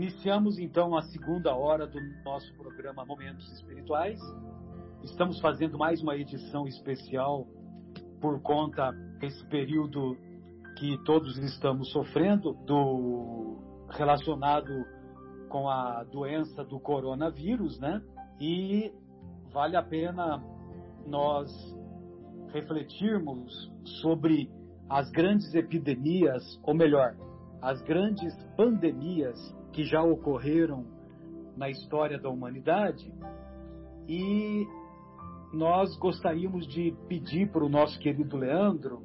Iniciamos então a segunda hora do nosso programa Momentos Espirituais. Estamos fazendo mais uma edição especial por conta desse período que todos estamos sofrendo do relacionado com a doença do coronavírus, né? E vale a pena nós refletirmos sobre as grandes epidemias, ou melhor, as grandes pandemias que já ocorreram na história da humanidade e nós gostaríamos de pedir para o nosso querido Leandro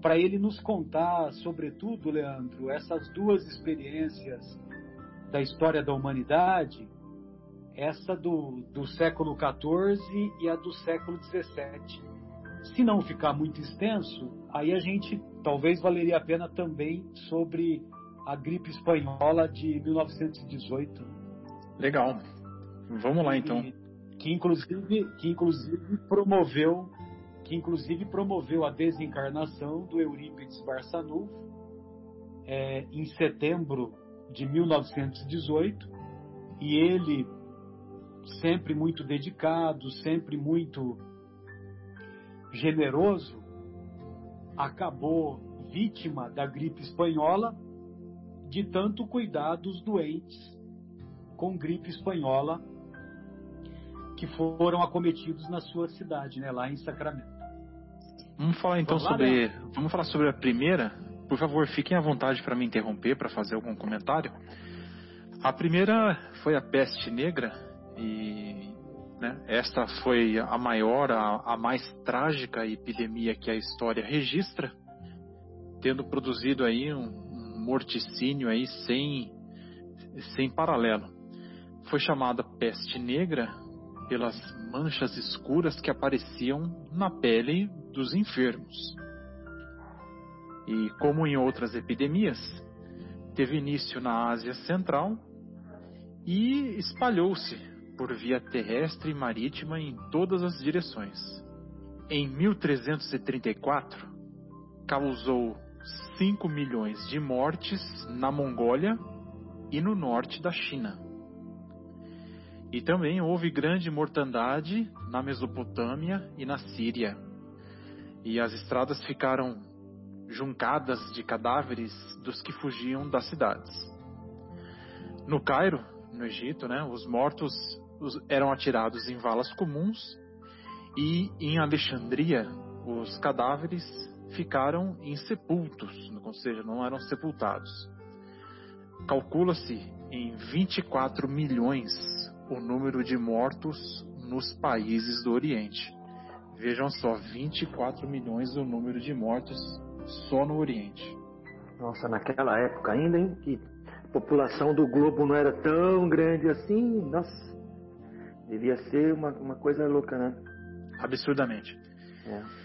para ele nos contar, sobretudo, Leandro, essas duas experiências da história da humanidade, essa do, do século XIV e a do século XVII. Se não ficar muito extenso, aí a gente talvez valeria a pena também sobre a gripe espanhola de 1918. Legal. Vamos lá então. Que inclusive, que inclusive promoveu que inclusive promoveu a desencarnação do Eurípides Barçanufo é, em setembro de 1918 e ele sempre muito dedicado, sempre muito generoso, acabou vítima da gripe espanhola de tanto cuidar dos doentes com gripe espanhola que foram acometidos na sua cidade, né, lá em Sacramento. Vamos falar então vamos sobre, lá, né? vamos falar sobre a primeira. Por favor, fiquem à vontade para me interromper para fazer algum comentário. A primeira foi a peste negra e né, esta foi a maior, a, a mais trágica epidemia que a história registra, tendo produzido aí um, morticínio aí sem, sem paralelo. Foi chamada peste negra pelas manchas escuras que apareciam na pele dos enfermos. E como em outras epidemias, teve início na Ásia Central e espalhou-se por via terrestre e marítima em todas as direções. Em 1334, causou 5 milhões de mortes na Mongólia e no norte da China. E também houve grande mortandade na Mesopotâmia e na Síria. E as estradas ficaram juncadas de cadáveres dos que fugiam das cidades. No Cairo, no Egito, né, os mortos eram atirados em valas comuns e em Alexandria os cadáveres ficaram insepultos, ou seja, não eram sepultados. Calcula-se em 24 milhões o número de mortos nos países do Oriente. Vejam só, 24 milhões o número de mortos só no Oriente. Nossa, naquela época ainda, hein? Que a população do globo não era tão grande assim. Nossa, devia ser uma, uma coisa louca, né? Absurdamente. É.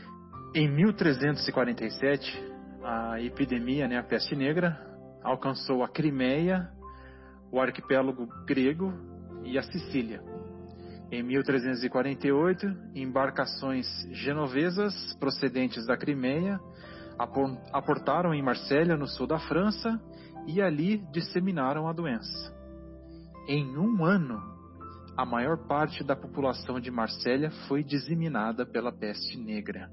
Em 1347, a epidemia, né, a peste negra, alcançou a Crimeia, o arquipélago grego e a Sicília. Em 1348, embarcações genovesas procedentes da Crimeia aportaram em Marsella, no sul da França, e ali disseminaram a doença. Em um ano, a maior parte da população de Marsella foi disseminada pela peste negra.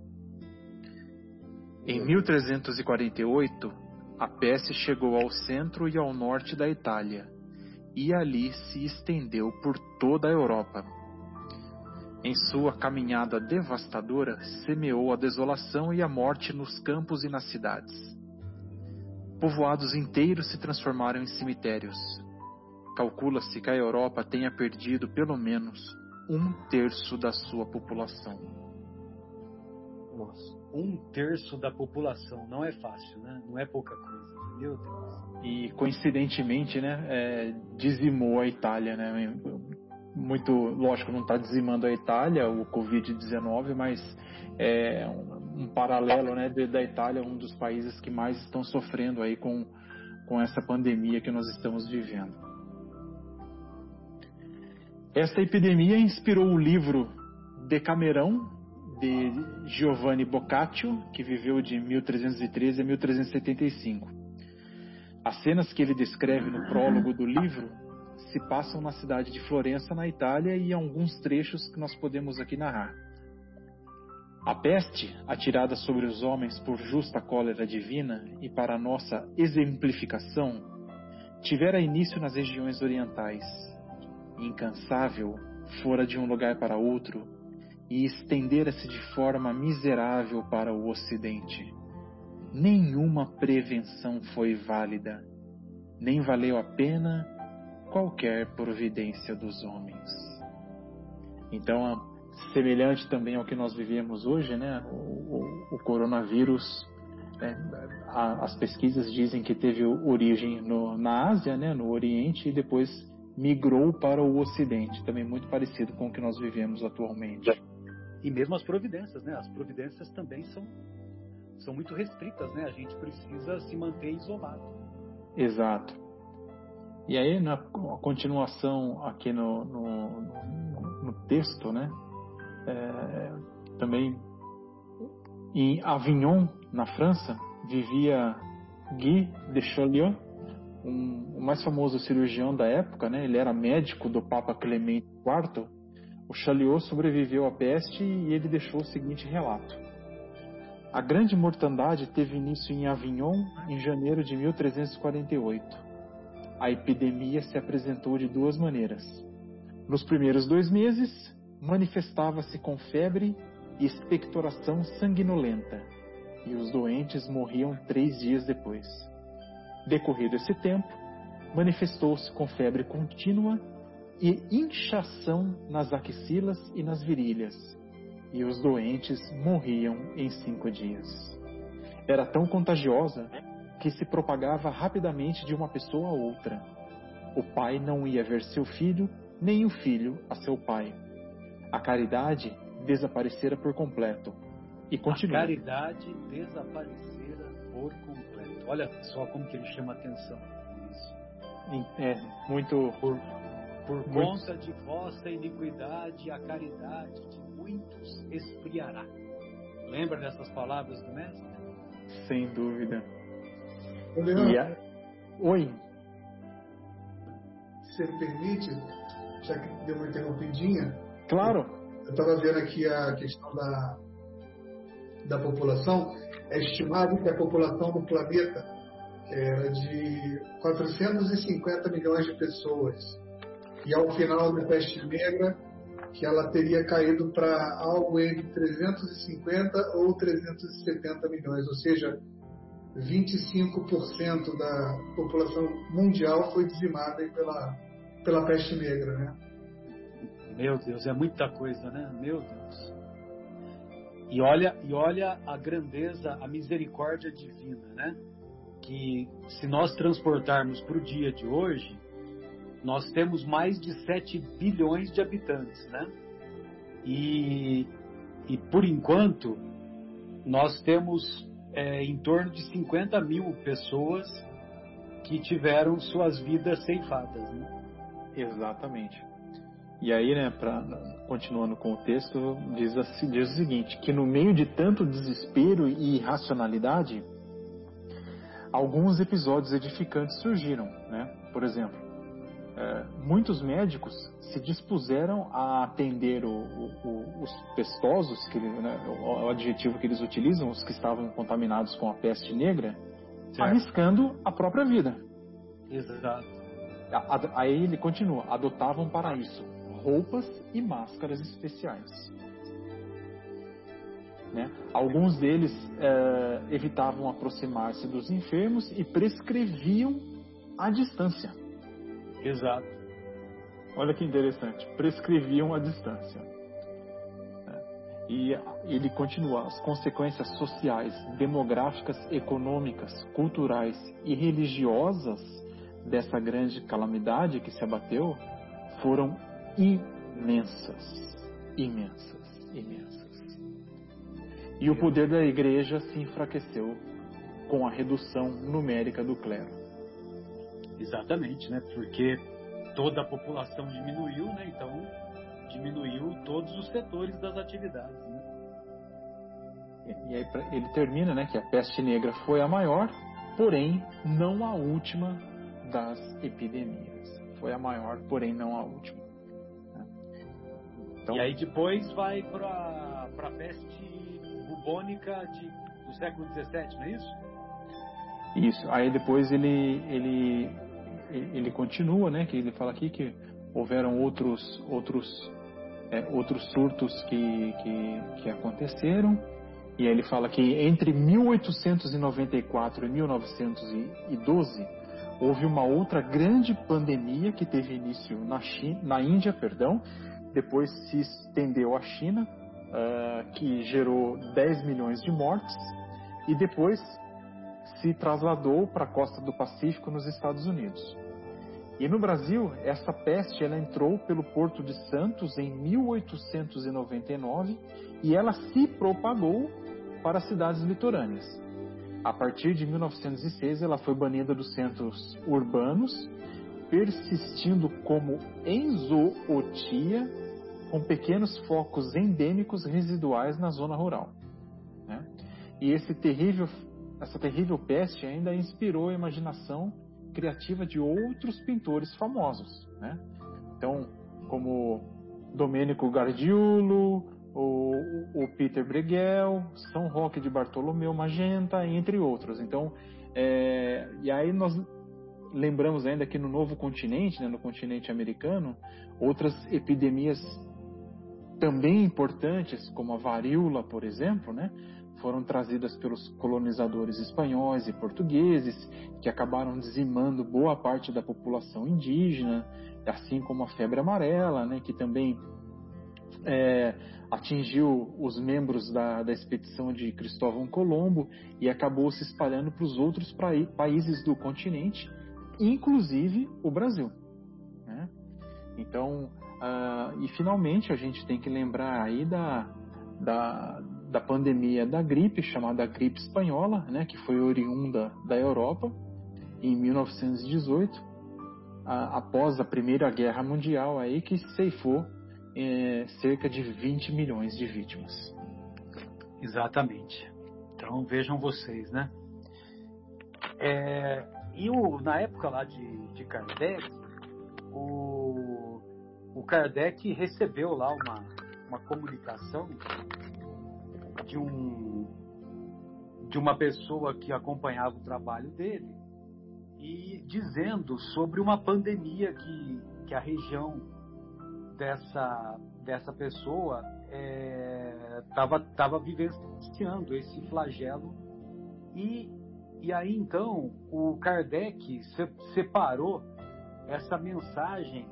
Em 1348, a peste chegou ao centro e ao norte da Itália e ali se estendeu por toda a Europa. Em sua caminhada devastadora, semeou a desolação e a morte nos campos e nas cidades. Povoados inteiros se transformaram em cemitérios. Calcula-se que a Europa tenha perdido pelo menos um terço da sua população. Nossa um terço da população. Não é fácil, né? Não é pouca coisa. Meu Deus. E coincidentemente, né, é, dizimou a Itália, né? Muito, lógico, não está dizimando a Itália, o Covid-19, mas é um, um paralelo, né, de, da Itália, um dos países que mais estão sofrendo aí com, com essa pandemia que nós estamos vivendo. Esta epidemia inspirou o livro Decamerão, de Giovanni Boccaccio, que viveu de 1313 a 1375. As cenas que ele descreve no prólogo do livro se passam na cidade de Florença, na Itália, e alguns trechos que nós podemos aqui narrar. A peste, atirada sobre os homens por justa cólera divina e para nossa exemplificação, tivera início nas regiões orientais. Incansável, fora de um lugar para outro e estendera-se de forma miserável para o ocidente. Nenhuma prevenção foi válida, nem valeu a pena qualquer providência dos homens. Então, semelhante também ao que nós vivemos hoje, né? O, o, o coronavírus, né? as pesquisas dizem que teve origem no, na Ásia, né? No Oriente e depois migrou para o Ocidente, também muito parecido com o que nós vivemos atualmente. E mesmo as providências, né? As providências também são são muito restritas, né? A gente precisa se manter isolado. Exato. E aí, na continuação aqui no, no, no, no texto, né? É, também em Avignon, na França, vivia Guy de Chaulieu, um, o mais famoso cirurgião da época, né? Ele era médico do Papa Clemente IV. O Chaulieu sobreviveu à peste e ele deixou o seguinte relato: A grande mortandade teve início em Avignon em janeiro de 1348 a epidemia se apresentou de duas maneiras. Nos primeiros dois meses, manifestava-se com febre e expectoração sanguinolenta, e os doentes morriam três dias depois. Decorrido esse tempo, manifestou-se com febre contínua e inchação nas axilas e nas virilhas, e os doentes morriam em cinco dias. Era tão contagiosa que se propagava rapidamente de uma pessoa a outra. O pai não ia ver seu filho, nem o filho a seu pai. A caridade desaparecera por completo. E continua. A caridade desaparecera por completo. Olha só como que ele chama atenção nisso. É, muito. Por, por conta de vossa iniquidade, a caridade de muitos esfriará. Lembra dessas palavras do Mestre? Sem dúvida. A... Oi. Se me permite, já que deu uma interrompidinha. Claro. Eu estava vendo aqui a questão da, da população. É estimado que a população do planeta era de 450 milhões de pessoas. E ao final da peste negra, que ela teria caído para algo entre 350 ou 370 milhões, ou seja, 25% da população mundial foi dizimada pela, pela peste negra, né? Meu Deus, é muita coisa, né? Meu Deus. E olha, e olha a grandeza, a misericórdia divina, né? Que se nós transportarmos para o dia de hoje, nós temos mais de 7 bilhões de habitantes, né? E, e por enquanto, nós temos é, em torno de 50 mil pessoas que tiveram suas vidas ceifadas. Né? Exatamente. E aí, né, pra, continuando com o texto, diz, assim, diz o seguinte: que no meio de tanto desespero e irracionalidade, alguns episódios edificantes surgiram. Né? Por exemplo, é, muitos médicos se dispuseram a atender o, o, os pestosos, que, né, o, o, adjetivo que eles utilizam, os que estavam contaminados com a peste negra, certo. arriscando a própria vida. Exato. Aí ele continua: adotavam para isso roupas e máscaras especiais. Né? Alguns deles é, evitavam aproximar-se dos enfermos e prescreviam a distância. Exato. Olha que interessante. Prescreviam a distância. É. E ele continua: as consequências sociais, demográficas, econômicas, culturais e religiosas dessa grande calamidade que se abateu foram imensas. Imensas, imensas. E o poder da igreja se enfraqueceu com a redução numérica do clero. Exatamente, né? Porque toda a população diminuiu, né? Então diminuiu todos os setores das atividades, né? E aí ele termina, né? Que a peste negra foi a maior porém não a última das epidemias. Foi a maior, porém não a última. Né? Então, e aí depois vai para a peste bubônica de, do século XVII, não é isso? Isso. Aí depois ele ele ele continua, né? Que ele fala aqui que houveram outros outros é, outros surtos que, que, que aconteceram e aí ele fala que entre 1894 e 1912 houve uma outra grande pandemia que teve início na, China, na Índia, perdão, depois se estendeu à China, uh, que gerou 10 milhões de mortes, e depois se trasladou para a costa do Pacífico nos Estados Unidos. E no Brasil, essa peste ela entrou pelo Porto de Santos em 1899 e ela se propagou para as cidades litorâneas. A partir de 1906, ela foi banida dos centros urbanos, persistindo como enzootia, com pequenos focos endêmicos residuais na zona rural. Né? E esse terrível, essa terrível peste ainda inspirou a imaginação criativa de outros pintores famosos. Né? Então, como Domenico Gargiulo, o, o Peter Bruegel, São Roque de Bartolomeu Magenta, entre outros. Então, é, e aí nós lembramos ainda que no novo continente, né, no continente americano, outras epidemias também importantes, como a varíola, por exemplo, né, foram trazidas pelos colonizadores espanhóis e portugueses, que acabaram dizimando boa parte da população indígena, assim como a febre amarela, né, que também é, atingiu os membros da, da expedição de Cristóvão Colombo e acabou se espalhando para os outros países do continente, inclusive o Brasil. Né? Então, uh, e finalmente a gente tem que lembrar aí da, da, da pandemia da gripe, chamada gripe espanhola, né, que foi oriunda da Europa, em 1918, após a Primeira Guerra Mundial, aí que ceifou é, cerca de 20 milhões de vítimas. Exatamente. Então vejam vocês, né? É, e o, na época lá de, de Kardec, o, o Kardec recebeu lá uma, uma comunicação de um de uma pessoa que acompanhava o trabalho dele e dizendo sobre uma pandemia que, que a região dessa, dessa pessoa estava é, tava vivenciando esse flagelo. E, e aí então o Kardec se, separou essa mensagem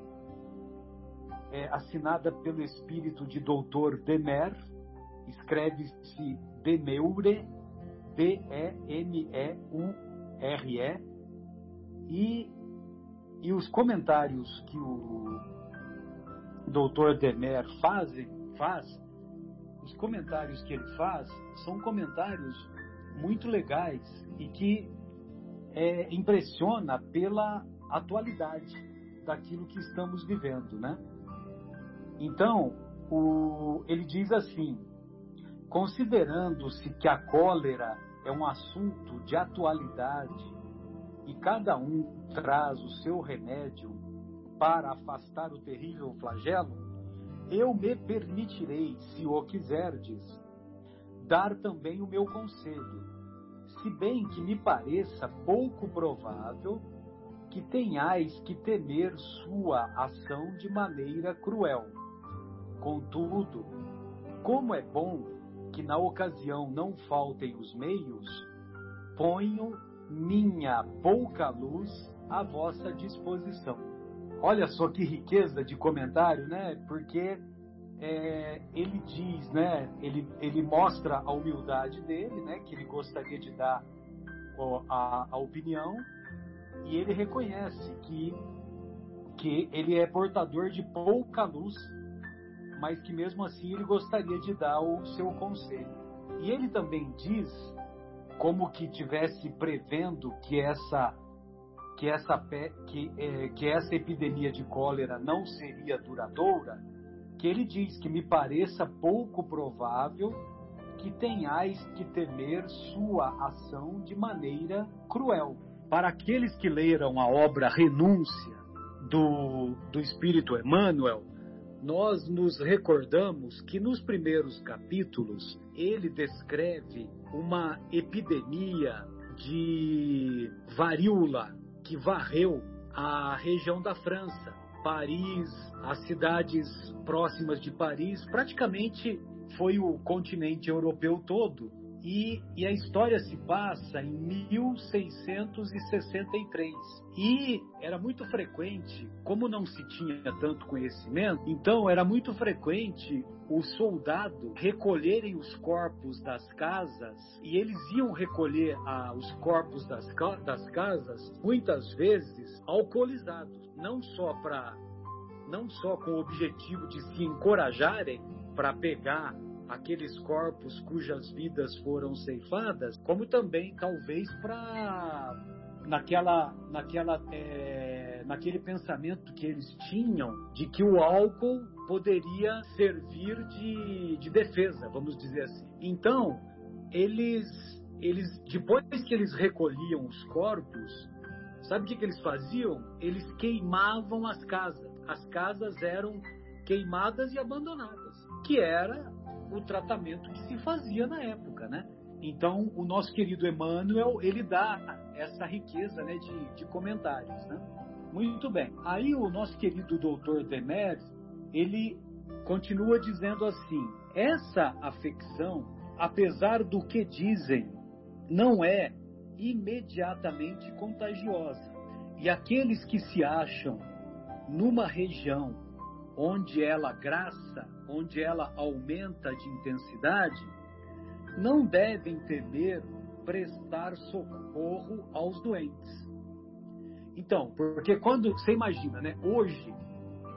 é, assinada pelo espírito de Doutor Demer, escreve-se Demeure, D-E-M-E-U-R-E, e, e os comentários que o doutor Demer faz, faz, os comentários que ele faz são comentários muito legais e que é, impressiona pela atualidade daquilo que estamos vivendo, né? Então, o, ele diz assim: considerando-se que a cólera é um assunto de atualidade e cada um traz o seu remédio para afastar o terrível flagelo, eu me permitirei, se o quiserdes, dar também o meu conselho, se bem que me pareça pouco provável que tenhais que temer sua ação de maneira cruel. Contudo, como é bom que na ocasião não faltem os meios, ponho minha pouca luz à vossa disposição. Olha só que riqueza de comentário, né? Porque é, ele diz, né? Ele, ele mostra a humildade dele, né? Que ele gostaria de dar ó, a, a opinião e ele reconhece que que ele é portador de pouca luz, mas que mesmo assim ele gostaria de dar o seu conselho. E ele também diz, como que tivesse prevendo que essa que essa, que, é, que essa epidemia de cólera não seria duradoura, que ele diz que me pareça pouco provável que tenhais que temer sua ação de maneira cruel. Para aqueles que leram a obra Renúncia do, do Espírito Emmanuel, nós nos recordamos que nos primeiros capítulos ele descreve uma epidemia de varíola que varreu a região da França, Paris, as cidades próximas de Paris, praticamente foi o continente europeu todo. E, e, a história se passa em 1663. E era muito frequente, como não se tinha tanto conhecimento, então era muito frequente o soldado recolherem os corpos das casas e eles iam recolher ah, os corpos das, das casas muitas vezes alcoolizados, não só para não só com o objetivo de se encorajarem para pegar aqueles corpos cujas vidas foram ceifadas, como também talvez para naquela naquela é, naquele pensamento que eles tinham de que o álcool poderia servir de, de defesa, vamos dizer assim. Então eles eles depois que eles recolhiam os corpos, sabe o que, que eles faziam? Eles queimavam as casas. As casas eram queimadas e abandonadas, que era o tratamento que se fazia na época, né? Então, o nosso querido Emmanuel, ele dá essa riqueza né, de, de comentários, né? Muito bem. Aí o nosso querido doutor Demer, ele continua dizendo assim, essa afecção, apesar do que dizem, não é imediatamente contagiosa. E aqueles que se acham numa região onde ela graça, onde ela aumenta de intensidade, não devem temer prestar socorro aos doentes. Então, porque quando você imagina, né, hoje,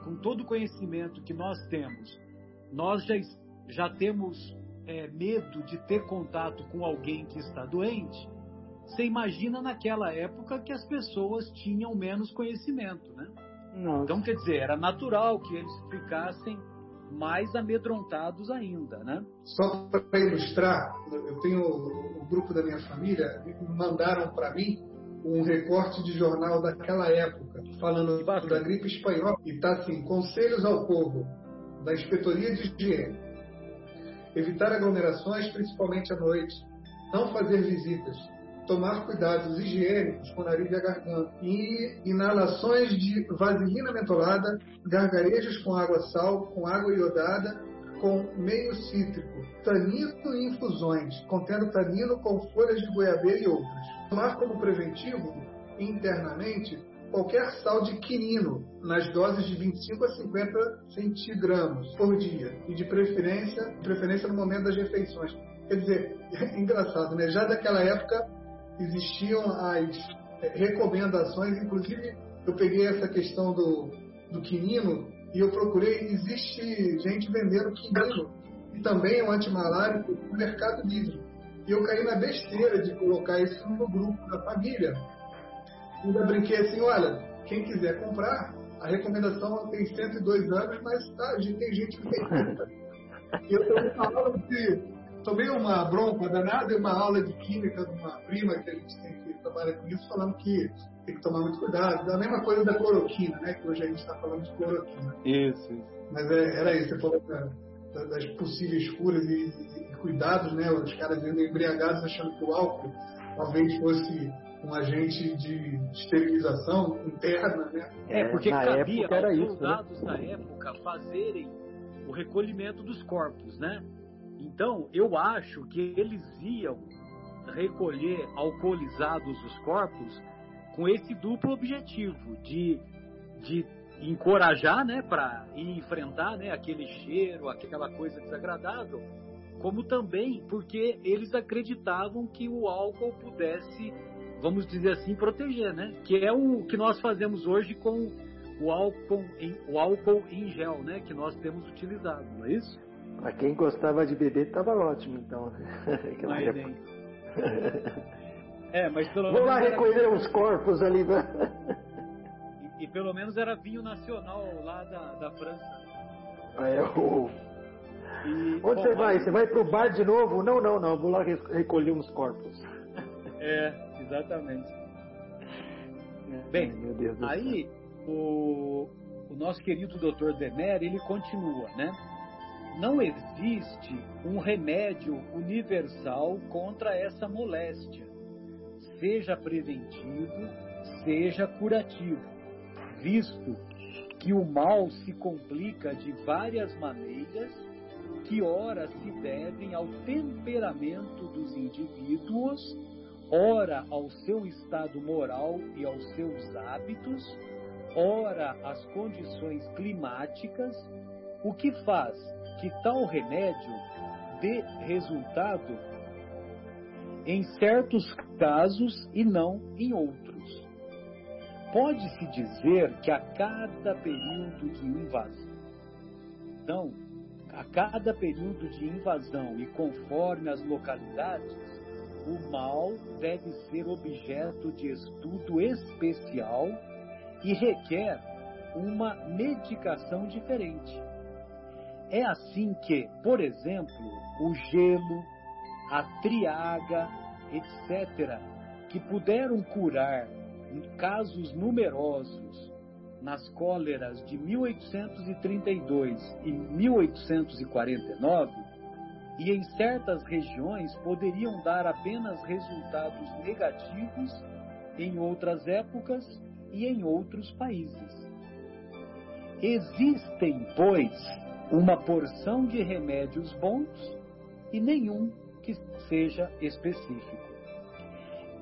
com todo o conhecimento que nós temos, nós já, já temos é, medo de ter contato com alguém que está doente. Você imagina naquela época que as pessoas tinham menos conhecimento, né? Nossa. Então, quer dizer, era natural que eles ficassem mais amedrontados ainda, né? Só para ilustrar, eu tenho o grupo da minha família mandaram para mim um recorte de jornal daquela época, falando da gripe espanhola, e está assim: conselhos ao povo da inspetoria de higiene, evitar aglomerações, principalmente à noite, não fazer visitas, tomar cuidados higiênicos com o nariz e a garganta, e inalações de vaselina mentolada, gargarejos com água sal, com água iodada, com meio cítrico, tanino e infusões, contendo tanino com folhas de goiabeira e outras. Tomar como preventivo, internamente, qualquer sal de quinino, nas doses de 25 a 50 centigramas por dia, e de preferência, preferência no momento das refeições. Quer dizer, é engraçado, né? Já daquela época existiam as recomendações, inclusive eu peguei essa questão do, do quinino e eu procurei, existe gente vendendo quinino, e também é um antimalárico no Mercado Livre. E eu caí na besteira de colocar isso no grupo da família. E ainda brinquei assim, olha, quem quiser comprar, a recomendação tem 102 anos, mas tá, tem gente que tem 30. E eu estou falando que tomei uma bronca danada em uma aula de química de uma prima que a gente tem que trabalhar com isso, falando que tem que tomar muito cuidado. Da mesma coisa da cloroquina, né? Que hoje a gente está falando de cloroquina. Isso. Mas é, era isso, você falou da, da, das possíveis curas e, e, cuidados, né? Os caras indo embriagados achando que o álcool talvez fosse um agente de esterilização interna, né? É, porque Na cabia aos né? soldados né? da época fazerem o recolhimento dos corpos, né? Então, eu acho que eles iam recolher alcoolizados os corpos com esse duplo objetivo de, de encorajar, né, para enfrentar, né, aquele cheiro, aquela coisa desagradável, como também porque eles acreditavam que o álcool pudesse, vamos dizer assim, proteger, né? Que é o que nós fazemos hoje com o álcool em, o álcool em gel, né, que nós temos utilizado, não é isso? Para quem gostava de beber, estava ótimo, então. Mas, é, mas pelo Vou menos. lá recolher os corpos ali. E, e, pelo menos era vinho nacional lá da, da França. É, o, E, Onde bom, você vai? Você vai pro bar de novo? Não, não, não. Vou lá recolher uns corpos. É, exatamente. Bem, aí o, o nosso querido Dr. Demer, ele continua, né? Não existe um remédio universal contra essa moléstia, seja preventivo, seja curativo, visto que o mal se complica de várias maneiras que ora se devem ao temperamento dos indivíduos, ora ao seu estado moral e aos seus hábitos, ora às condições climáticas, o que faz que tal remédio dê resultado em certos casos e não em outros. Pode-se dizer que a cada período de invasão, a cada período de invasão e conforme as localidades, o mal deve ser objeto de estudo especial e requer uma medicação diferente. É assim que, por exemplo, o gelo, a triaga, etc., que puderam curar casos numerosos nas cóleras de 1832 e 1849, e em certas regiões poderiam dar apenas resultados negativos em outras épocas e em outros países. Existem, pois, uma porção de remédios bons e nenhum que seja específico.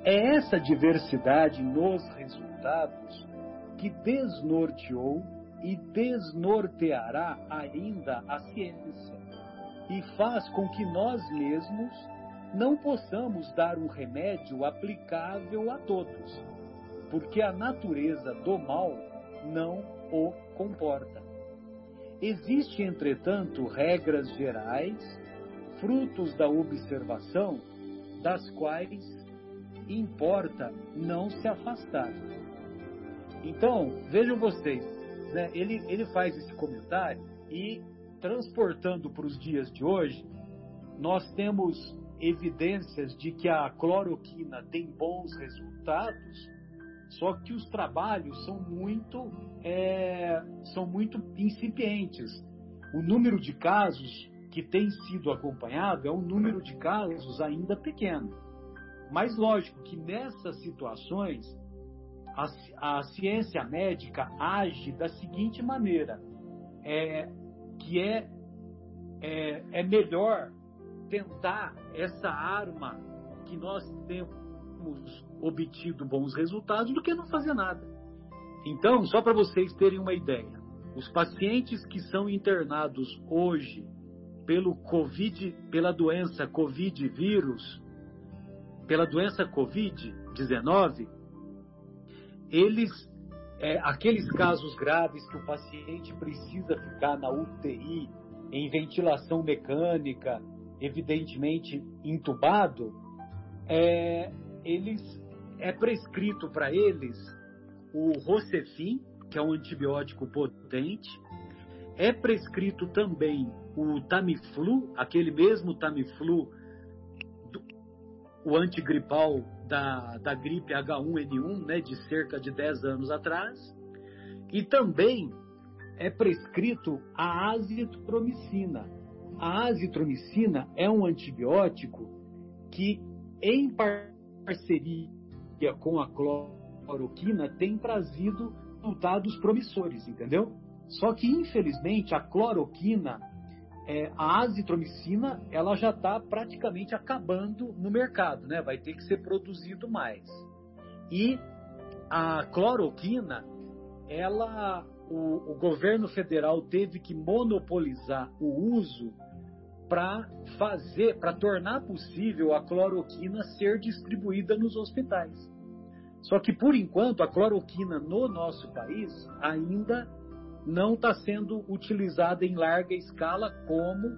É essa diversidade nos resultados que desnorteou e desnorteará ainda a ciência e faz com que nós mesmos não possamos dar um remédio aplicável a todos, porque a natureza do mal não o comporta. Existem, entretanto, regras gerais, frutos da observação, das quais importa não se afastar. Então, vejam vocês, né, ele, ele faz esse comentário e, transportando para os dias de hoje, nós temos evidências de que a cloroquina tem bons resultados só que os trabalhos são muito, é, são muito incipientes. O número de casos que tem sido acompanhado é um número de casos ainda pequeno. Mas lógico que nessas situações a, a ciência médica age da seguinte maneira, é, que é, é, é melhor tentar essa arma que nós temos obtido bons resultados do que não fazer nada. Então, só para vocês terem uma ideia, os pacientes que são internados hoje pelo COVID, pela doença Covid vírus, pela doença Covid-19, eles, é, aqueles casos graves que o paciente precisa ficar na UTI, em ventilação mecânica, evidentemente entubado, é, eles é prescrito para eles o Rocefin, que é um antibiótico potente. É prescrito também o Tamiflu, aquele mesmo Tamiflu, do, o antigripal da, da gripe H1N1, né, de cerca de 10 anos atrás. E também é prescrito a azitromicina. A azitromicina é um antibiótico que, em parceria com a cloroquina tem trazido resultados promissores, entendeu? Só que, infelizmente, a cloroquina, é, a azitromicina, ela já está praticamente acabando no mercado, né? Vai ter que ser produzido mais. E a cloroquina, ela, o, o governo federal teve que monopolizar o uso para fazer, para tornar possível a cloroquina ser distribuída nos hospitais. Só que por enquanto a cloroquina no nosso país ainda não está sendo utilizada em larga escala como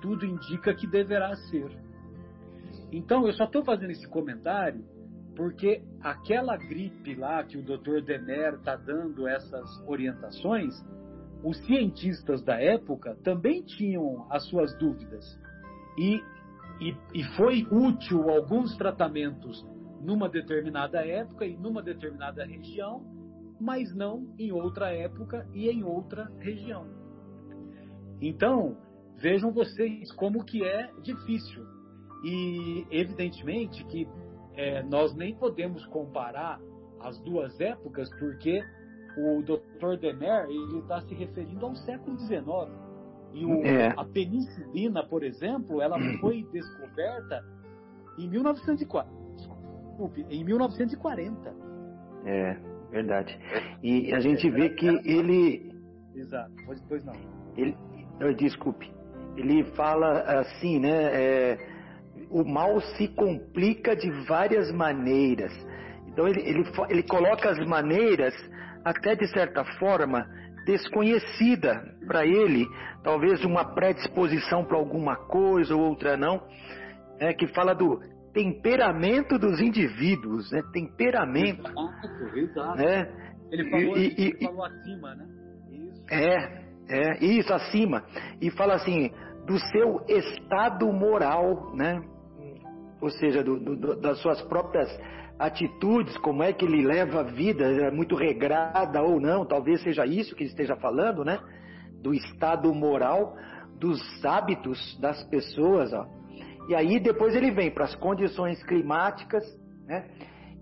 tudo indica que deverá ser. Então eu só estou fazendo esse comentário porque aquela gripe lá que o Dr. Demer está dando essas orientações os cientistas da época também tinham as suas dúvidas. E, e, e foi útil alguns tratamentos numa determinada época e numa determinada região, mas não em outra época e em outra região. Então, vejam vocês como que é difícil. E evidentemente que é, nós nem podemos comparar as duas épocas, porque o Dr. Demer ele está se referindo ao século XIX. E o, é. a penicilina, por exemplo, ela foi descoberta em 1904. Desculpe, em 1940. É, verdade. E a gente vê que ele. Exato, pois não. Ele, desculpe. Ele fala assim, né? É, o mal se complica de várias maneiras. Então ele, ele, ele coloca as maneiras até de certa forma desconhecida para ele, talvez uma predisposição para alguma coisa ou outra não, é, que fala do temperamento dos indivíduos, né? Temperamento. Exato, exato. Né? Ele falou, e, e, ele falou acima, né? Isso. É, é, isso, acima. E fala assim, do seu estado moral, né? Ou seja, do, do, das suas próprias atitudes, como é que ele leva a vida, é muito regrada ou não, talvez seja isso que ele esteja falando, né? Do estado moral, dos hábitos das pessoas, ó. E aí depois ele vem para as condições climáticas, né?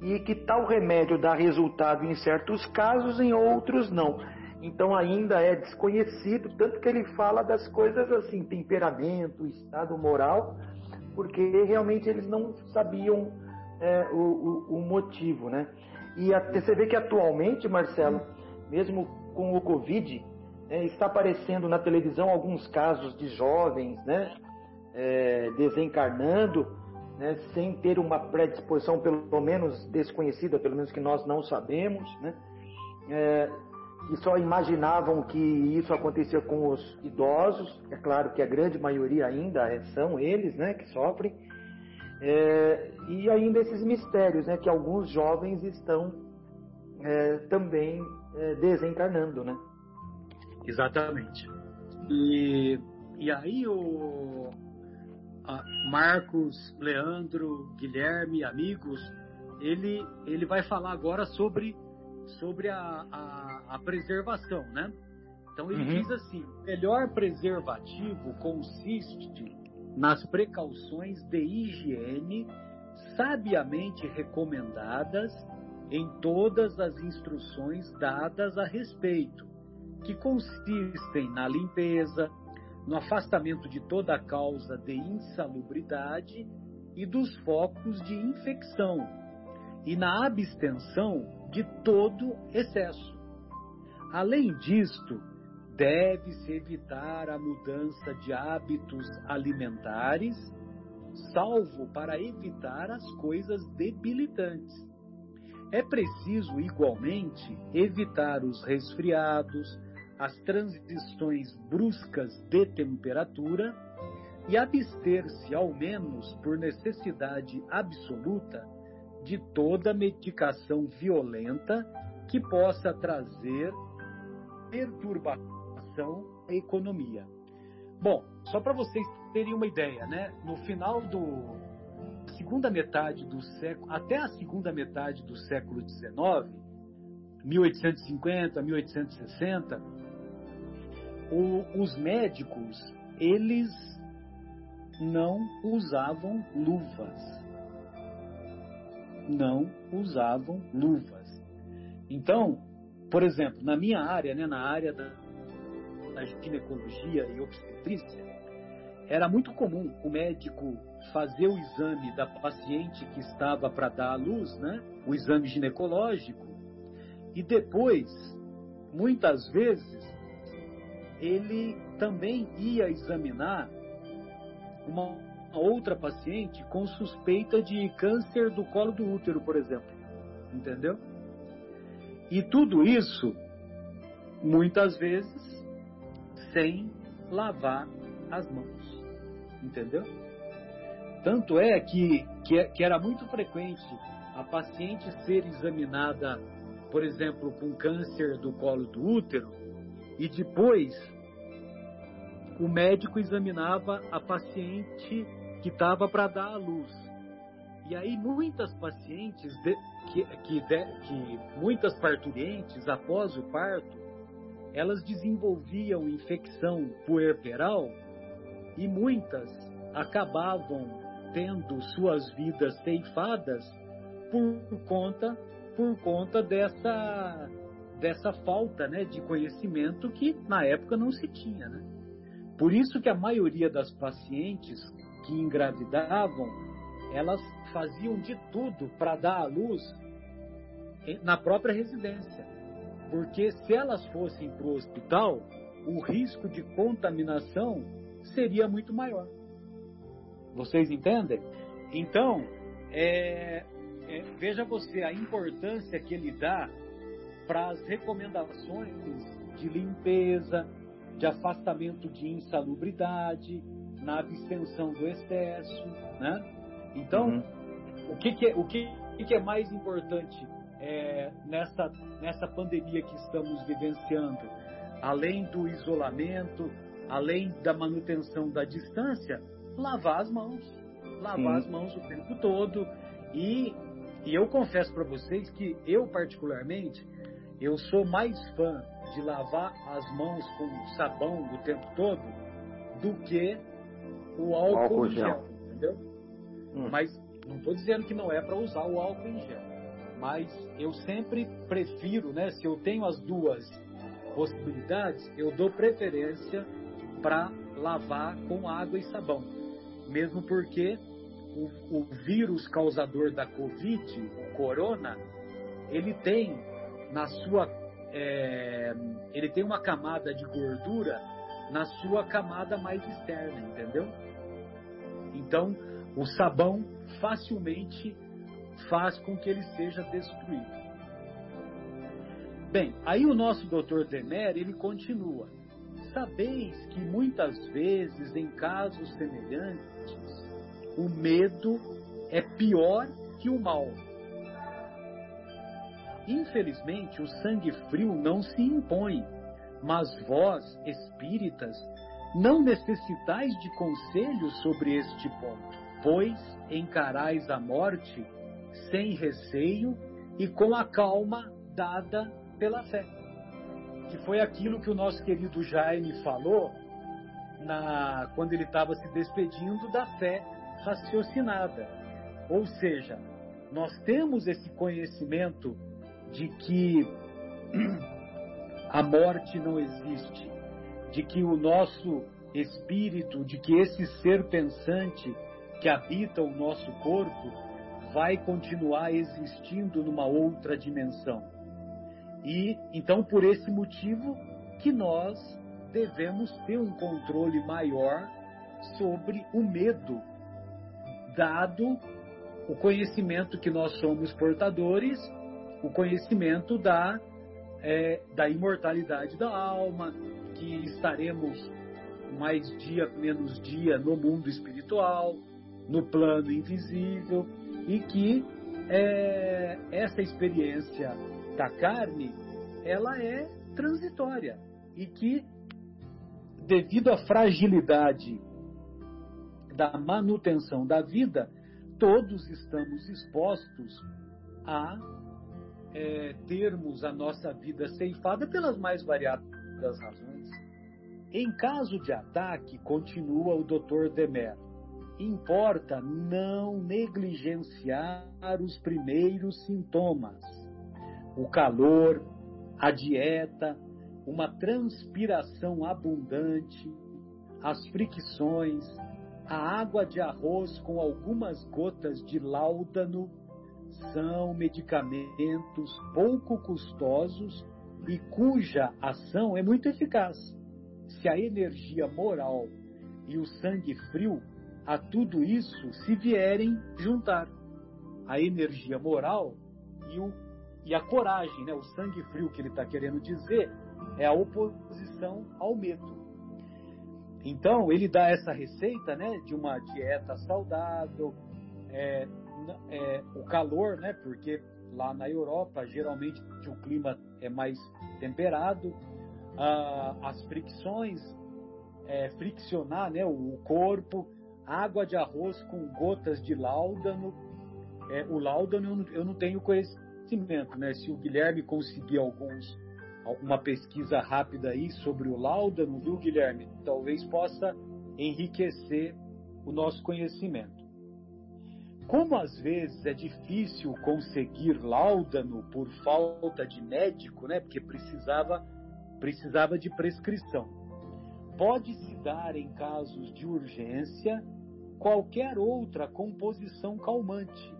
E que tal remédio dá resultado em certos casos, em outros não. Então ainda é desconhecido, tanto que ele fala das coisas assim, temperamento, estado moral, porque realmente eles não sabiam é, o, o, o, motivo, né? E até você vê que atualmente, Marcelo, mesmo com o Covid, é, está aparecendo na televisão alguns casos de jovens, né? É, desencarnando, né, sem ter uma predisposição pelo menos desconhecida, pelo menos que nós não sabemos, né? É, que só imaginavam que isso acontecia com os idosos. É claro que a grande maioria ainda são eles, né, que sofrem. É, e ainda esses mistérios, né, que alguns jovens estão é, também é, desencarnando, né? Exatamente. E, e aí o Marcos, Leandro, Guilherme, amigos, ele, ele vai falar agora sobre, sobre a, a, a preservação, né? Então ele uhum. diz assim: melhor preservativo consiste nas precauções de higiene sabiamente recomendadas em todas as instruções dadas a respeito, que consistem na limpeza, no afastamento de toda causa de insalubridade e dos focos de infecção, e na abstenção de todo excesso. Além disto, deve-se evitar a mudança de hábitos alimentares, salvo para evitar as coisas debilitantes. É preciso, igualmente, evitar os resfriados, as transições bruscas de temperatura e abster-se, ao menos por necessidade absoluta, de toda medicação violenta que possa trazer perturbação relação à economia. Bom, só para vocês terem uma ideia, né? No final do segunda metade do século, até a segunda metade do século XIX, 1850, 1860, o, os médicos eles não usavam luvas, não usavam luvas. Então, por exemplo, na minha área, né, na área da na ginecologia e obstetrícia, era muito comum o médico fazer o exame da paciente que estava para dar à luz, né? o exame ginecológico, e depois, muitas vezes, ele também ia examinar uma outra paciente com suspeita de câncer do colo do útero, por exemplo. Entendeu? E tudo isso, muitas vezes, sem lavar as mãos. Entendeu? Tanto é que, que, que, era muito frequente a paciente ser examinada, por exemplo, com câncer do colo do útero, e depois o médico examinava a paciente que estava para dar à luz. E aí muitas pacientes, de, que, que, de, que muitas parturientes, após o parto, elas desenvolviam infecção puerperal e muitas acabavam tendo suas vidas ceifadas por conta por conta dessa dessa falta né, de conhecimento que na época não se tinha. Né? Por isso que a maioria das pacientes que engravidavam, elas faziam de tudo para dar à luz na própria residência. Porque se elas fossem para o hospital, o risco de contaminação seria muito maior. Vocês entendem? Então, é, é, veja você a importância que ele dá para as recomendações de limpeza, de afastamento de insalubridade, na abstenção do excesso, né? Então, uhum. o, que, que, é, o que, que é mais importante é, nessa, nessa pandemia que estamos vivenciando? Além do isolamento, além da manutenção da distância, lavar as mãos. Lavar as mãos o tempo todo. E, e eu confesso para vocês que eu, particularmente, eu sou mais fã de lavar as mãos com sabão o tempo todo do que o álcool, álcool em gel, gel entendeu? Hum. Mas não estou dizendo que não é para usar o álcool em gel, mas eu sempre prefiro, né? Se eu tenho as duas possibilidades, eu dou preferência para lavar com água e sabão, mesmo porque o, o vírus causador da Covid, o corona, ele tem na sua é, ele tem uma camada de gordura na sua camada mais externa, entendeu? Então, o sabão facilmente faz com que ele seja destruído. Bem, aí o nosso doutor Demer, ele continua. Sabeis que muitas vezes, em casos semelhantes, o medo é pior que o mal Infelizmente, o sangue frio não se impõe, mas vós, espíritas, não necessitais de conselhos sobre este ponto, pois encarais a morte sem receio e com a calma dada pela fé. Que foi aquilo que o nosso querido Jaime falou na, quando ele estava se despedindo da fé raciocinada. Ou seja, nós temos esse conhecimento de que a morte não existe, de que o nosso espírito, de que esse ser pensante que habita o nosso corpo vai continuar existindo numa outra dimensão. E então por esse motivo que nós devemos ter um controle maior sobre o medo, dado o conhecimento que nós somos portadores o conhecimento da, é, da imortalidade da alma, que estaremos mais dia menos dia no mundo espiritual, no plano invisível, e que é, essa experiência da carne ela é transitória e que devido à fragilidade da manutenção da vida, todos estamos expostos a é, termos a nossa vida ceifada pelas mais variadas razões. Em caso de ataque, continua o Dr. Demer, importa não negligenciar os primeiros sintomas: o calor, a dieta, uma transpiração abundante, as fricções, a água de arroz com algumas gotas de láudano são medicamentos pouco custosos e cuja ação é muito eficaz. Se a energia moral e o sangue frio a tudo isso se vierem juntar, a energia moral e, o, e a coragem, né? o sangue frio que ele está querendo dizer é a oposição ao medo. Então ele dá essa receita né, de uma dieta saudável, é, é, o calor, né? Porque lá na Europa geralmente o clima é mais temperado, ah, as fricções, é, friccionar né, o corpo, água de arroz com gotas de láudano. É, o láudano eu não, eu não tenho conhecimento, né? Se o Guilherme conseguir alguns, alguma pesquisa rápida aí sobre o láudano, viu, Guilherme? Talvez possa enriquecer o nosso conhecimento. Como às vezes é difícil conseguir láudano por falta de médico, né? Porque precisava precisava de prescrição. Pode-se dar em casos de urgência qualquer outra composição calmante,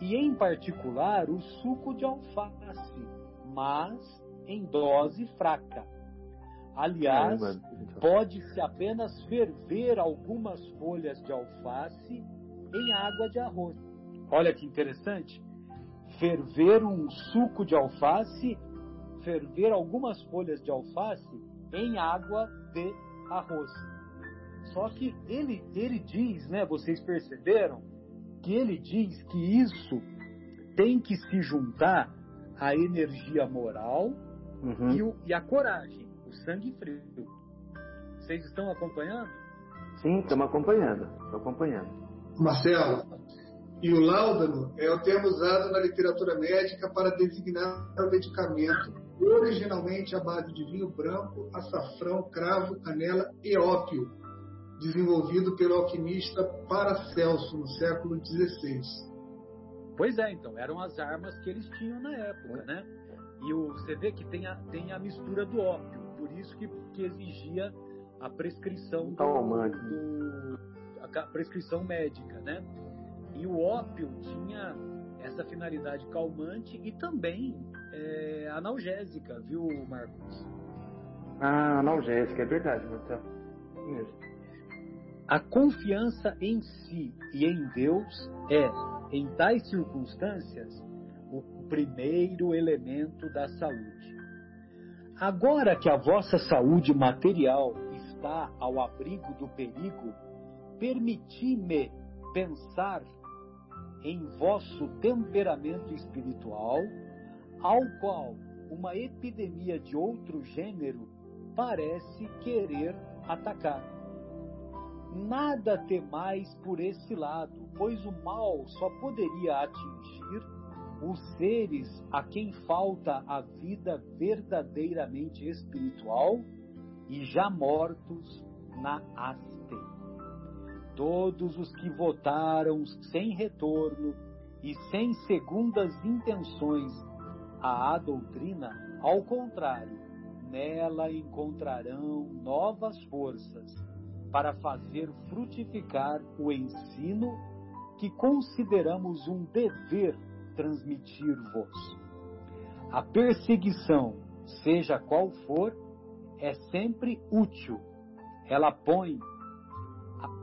e em particular o suco de alface, mas em dose fraca. Aliás, pode-se apenas ferver algumas folhas de alface em água de arroz. Olha que interessante. Ferver um suco de alface, ferver algumas folhas de alface em água de arroz. Só que ele, ele diz, né, vocês perceberam, que ele diz que isso tem que se juntar à energia moral uhum. e, o, e a coragem, o sangue frio. Vocês estão acompanhando? Sim, estamos acompanhando. Estou acompanhando. Marcelo, e o láudano é o termo usado na literatura médica para designar o medicamento originalmente à base de vinho branco, açafrão, cravo, canela e ópio, desenvolvido pelo alquimista Paracelso no século XVI. Pois é, então, eram as armas que eles tinham na época, né? E o, você vê que tem a, tem a mistura do ópio, por isso que, que exigia a prescrição do, do, a prescrição médica, né? E o ópio tinha essa finalidade calmante e também é, analgésica, viu, Marcos? Ah, analgésica, é verdade, Marcelo. A confiança em si e em Deus é, em tais circunstâncias, o primeiro elemento da saúde. Agora que a vossa saúde material está ao abrigo do perigo, permiti-me pensar em vosso temperamento espiritual, ao qual uma epidemia de outro gênero parece querer atacar. Nada temais por esse lado, pois o mal só poderia atingir os seres a quem falta a vida verdadeiramente espiritual e já mortos na haste. Todos os que votaram sem retorno e sem segundas intenções à doutrina, ao contrário, nela encontrarão novas forças para fazer frutificar o ensino que consideramos um dever transmitir-vos. A perseguição, seja qual for, é sempre útil. Ela põe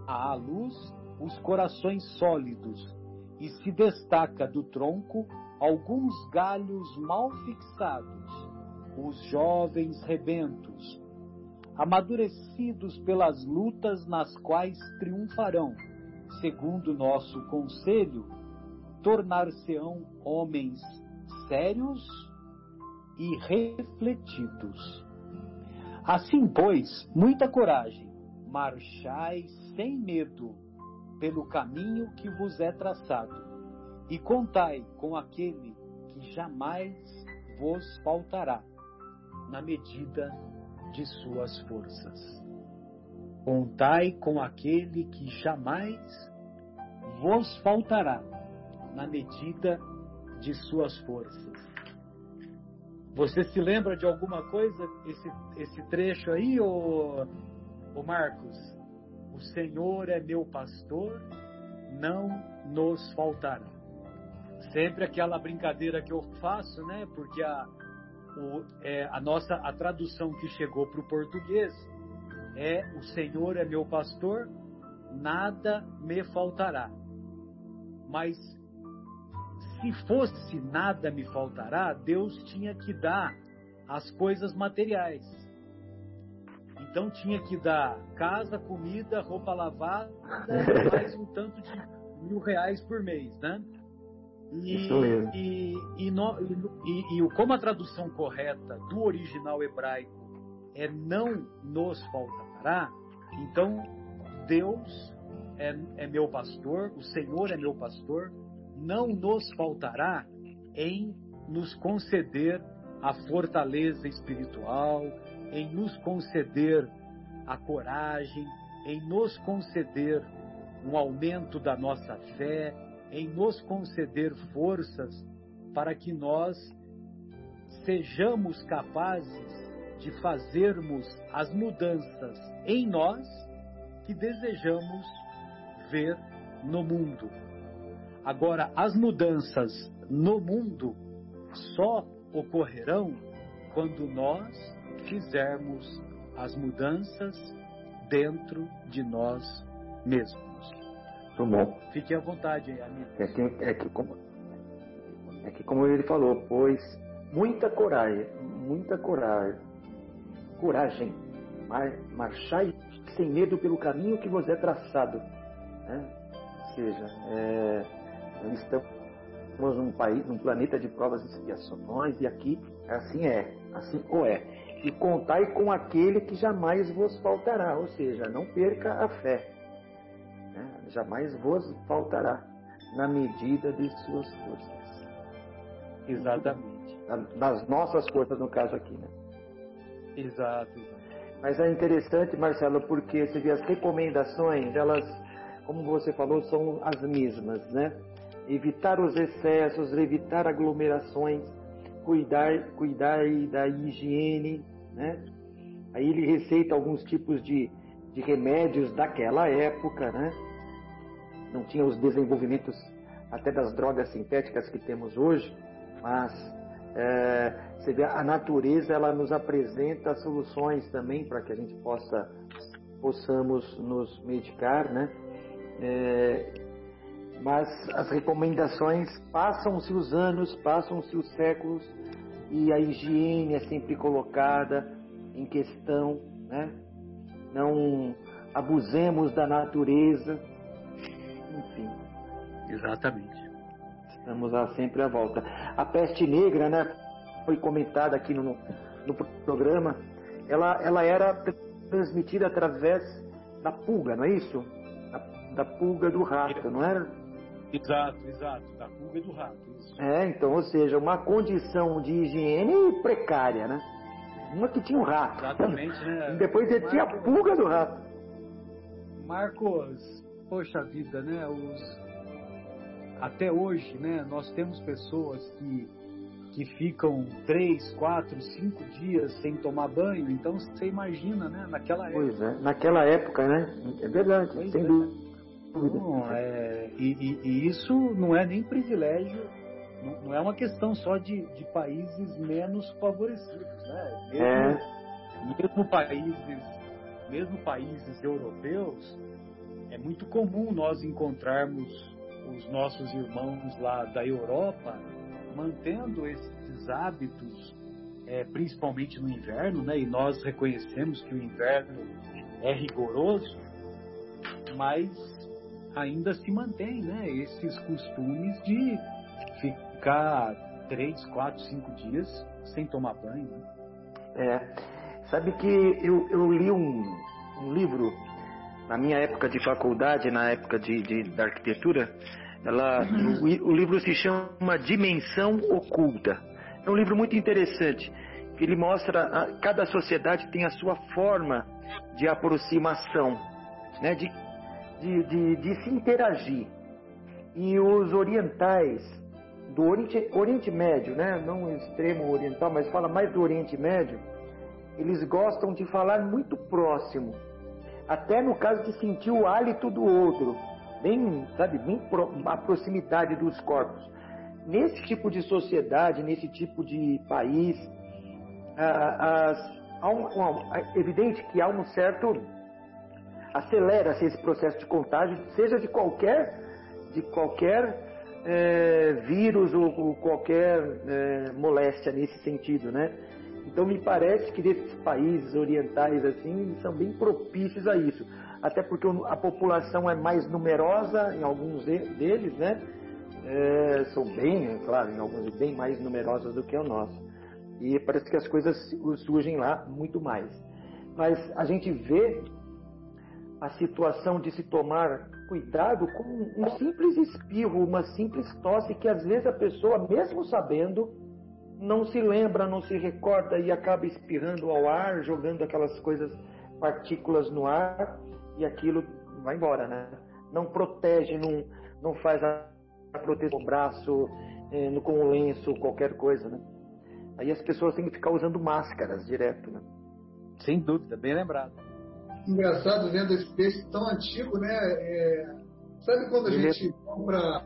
à luz os corações sólidos e se destaca do tronco alguns galhos mal fixados, os jovens rebentos, amadurecidos pelas lutas nas quais triunfarão, segundo nosso conselho, tornar-se-ão homens sérios e refletidos. Assim, pois, muita coragem, marchai sem medo pelo caminho que vos é traçado, e contai com aquele que jamais vos faltará, na medida de suas forças. Contai com aquele que jamais vos faltará, na medida de suas forças. Você se lembra de alguma coisa, esse, esse trecho aí, ô, ô Marcos? O Senhor é meu pastor, não nos faltará. Sempre aquela brincadeira que eu faço, né? Porque a, o, é, a nossa a tradução que chegou para o português é o Senhor é meu pastor, nada me faltará. Mas se fosse nada me faltará, Deus tinha que dar as coisas materiais. Então tinha que dar casa, comida, roupa lavada, mais um tanto de mil reais por mês, né? E, e, e, no, e, e, como a tradução correta do original hebraico é não nos faltará, então Deus é, é meu pastor, o Senhor é meu pastor, não nos faltará em nos conceder a fortaleza espiritual, em nos conceder a coragem, em nos conceder um aumento da nossa fé, em nos conceder forças para que nós sejamos capazes de fazermos as mudanças em nós que desejamos ver no mundo. Agora, as mudanças no mundo só ocorrerão quando nós fizermos as mudanças dentro de nós mesmos. Muito bom. Fique à vontade amigo. É que, é, que como, é que como ele falou, pois muita coragem, muita coragem, coragem, marchai sem medo pelo caminho que vos é traçado. Né? Ou seja, é, estamos num país, num planeta de provas e expiações, e aqui assim é, assim ou é. E contai com aquele que jamais vos faltará, ou seja, não perca a fé. Jamais vos faltará, na medida de suas forças. Exatamente. Nas nossas forças, no caso aqui, né? Exato, exato. Mas é interessante, Marcelo, porque você vê as recomendações, elas, como você falou, são as mesmas, né? Evitar os excessos, evitar aglomerações, cuidar, cuidar da higiene, né? Aí ele receita alguns tipos de, de remédios daquela época, né? Não tinha os desenvolvimentos até das drogas sintéticas que temos hoje, mas é, você vê, a natureza ela nos apresenta soluções também para que a gente possa possamos nos medicar, né? É, mas as recomendações passam-se os anos, passam-se os séculos e a higiene é sempre colocada em questão, né? Não abusemos da natureza, enfim. Exatamente. Estamos lá sempre à volta. A peste negra, né? Foi comentada aqui no, no programa. Ela, ela era transmitida através da pulga, não é isso? Da, da pulga do rato, não era? Exato, exato. Da pulga do rato. Isso. É, então, ou seja, uma condição de higiene precária, né? Uma que tinha um rato. Exatamente, né? E depois ele tinha a pulga do rato. Marcos, poxa vida, né? Os, até hoje, né, nós temos pessoas que, que ficam três, quatro, cinco dias sem tomar banho. Então você imagina, né, naquela época. Pois é, naquela época, né? É verdade, Pois sem é. dúvida. Não, é, e, e- e isso não é nem privilégio, não, não é uma questão só de, de países menos favorecidos, né? Mesmo, É, mesmo países, mesmo países europeus, é muito comum nós encontrarmos os nossos irmãos lá da Europa mantendo esses hábitos, é, principalmente no inverno, né? E nós reconhecemos que o inverno é rigoroso, mas ainda se mantém, né? Esses costumes de ficar três, quatro, cinco dias sem tomar banho. Né? é. Sabe que eu, eu li um, um livro na minha época de faculdade, na época de, de- da arquitetura. Ela, o, o livro se chama Dimensão Oculta. É um livro muito interessante. que Ele mostra a, cada sociedade tem a sua forma de aproximação, né? de, de, de, de se interagir. E os orientais do Oriente, Oriente Médio, né? não o extremo oriental, mas fala mais do Oriente Médio, eles gostam de falar muito próximo. Até no caso de sentir o hálito do outro, bem, sabe, bem pro, a proximidade dos corpos. Nesse tipo de sociedade, nesse tipo de país, ah, um- um- é evidente que há um certo acelera-se esse processo de contágio, seja de qualquer de qualquer eh, vírus ou, ou qualquer eh, moléstia nesse sentido, né? Então me parece que desses países orientais assim são bem propícios a isso, até porque a população é mais numerosa em alguns de- deles, né? É, são bem, é claro, em alguns bem mais numerosas do que o nosso. E parece que as coisas surgem lá muito mais. Mas a gente vê a situação de se tomar cuidado com um simples espirro, uma simples tosse que às vezes a pessoa, mesmo sabendo, não se lembra, não se recorda e acaba espirrando ao ar, jogando aquelas coisas, partículas no ar e aquilo vai embora, né? Não protege, não, não faz a proteção no braço, eh, no, com o lenço, qualquer coisa, né? Aí as pessoas têm que ficar usando máscaras direto, né? Sem dúvida, bem lembrado. Engraçado vendo esse texto tão antigo, né? É... Sabe quando a Ele... gente compra,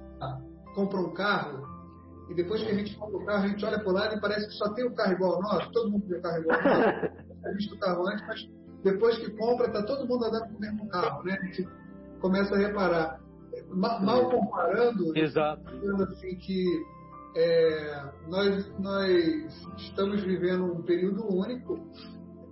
compra um carro e depois que a gente compra o carro, a gente olha por lá e parece que só tem o um carro igual ao nosso, todo mundo tem o um carro igual ao nosso. a visto o carro antes, mas depois que compra, está todo mundo andando com o mesmo carro, né? A gente começa a reparar. Mal comparando, Exato. assim que é, nós, nós estamos vivendo um período único,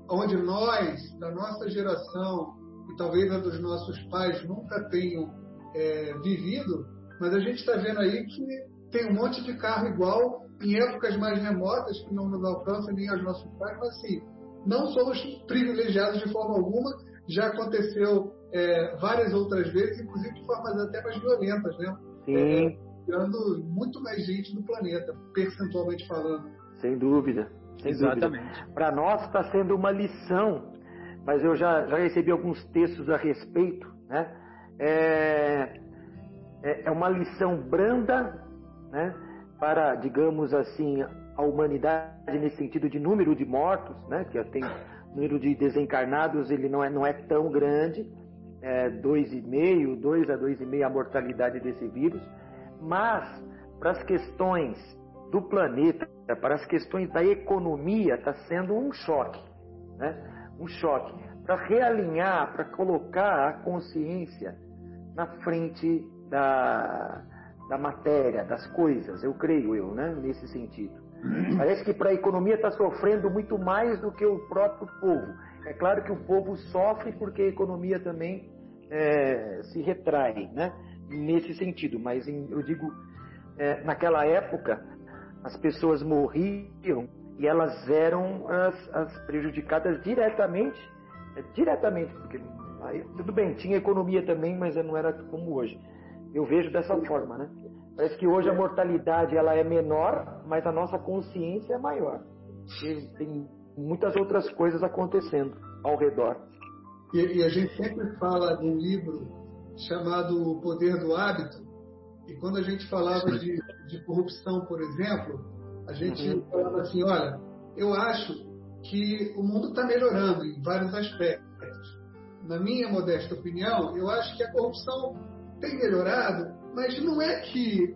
onde nós, da nossa geração, e talvez a dos nossos pais nunca tenham é, vivido, mas a gente está vendo aí que tem um monte de carro igual em épocas mais remotas que não nos alcançam nem aos nossos pais, mas assim, não somos privilegiados de forma alguma. Já aconteceu é, várias outras vezes, inclusive de formas até mais violentas, né? Sim. É, tirando muito mais gente do planeta, percentualmente falando. Sem dúvida. Sem Exatamente. Para nós está sendo uma lição, mas eu já, já recebi alguns textos a respeito, né? É, é, é uma lição branda, né? Para, digamos assim, a humanidade nesse sentido de número de mortos, né? Que tem número de desencarnados, ele não é, não é tão grande, é 2,5, 2 a 2,5 a mortalidade desse vírus, mas para as questões do planeta, para as questões da economia, está sendo um choque, né? Um choque para realinhar, para colocar a consciência na frente da, da matéria, das coisas, eu creio eu, né? Nesse sentido. Parece que para a economia está sofrendo muito mais do que o próprio povo. É claro que o povo sofre porque a economia também é, se retrai, né? Nesse sentido, mas em, eu digo, é, naquela época, as pessoas morriam e elas eram as, as prejudicadas diretamente, é, diretamente, porque aí, tudo bem, tinha economia também, mas não era como hoje. Eu vejo dessa forma, né? Parece que hoje a mortalidade ela é menor, mas a nossa consciência é maior. E tem muitas outras coisas acontecendo ao redor. E, e, a gente sempre fala de um livro chamado O Poder do Hábito, e quando a gente falava de, de corrupção, por exemplo, a gente uhum. falava assim: olha, eu acho que o mundo está melhorando em vários aspectos. Na minha modesta opinião, eu acho que a corrupção tem melhorado, mas não é que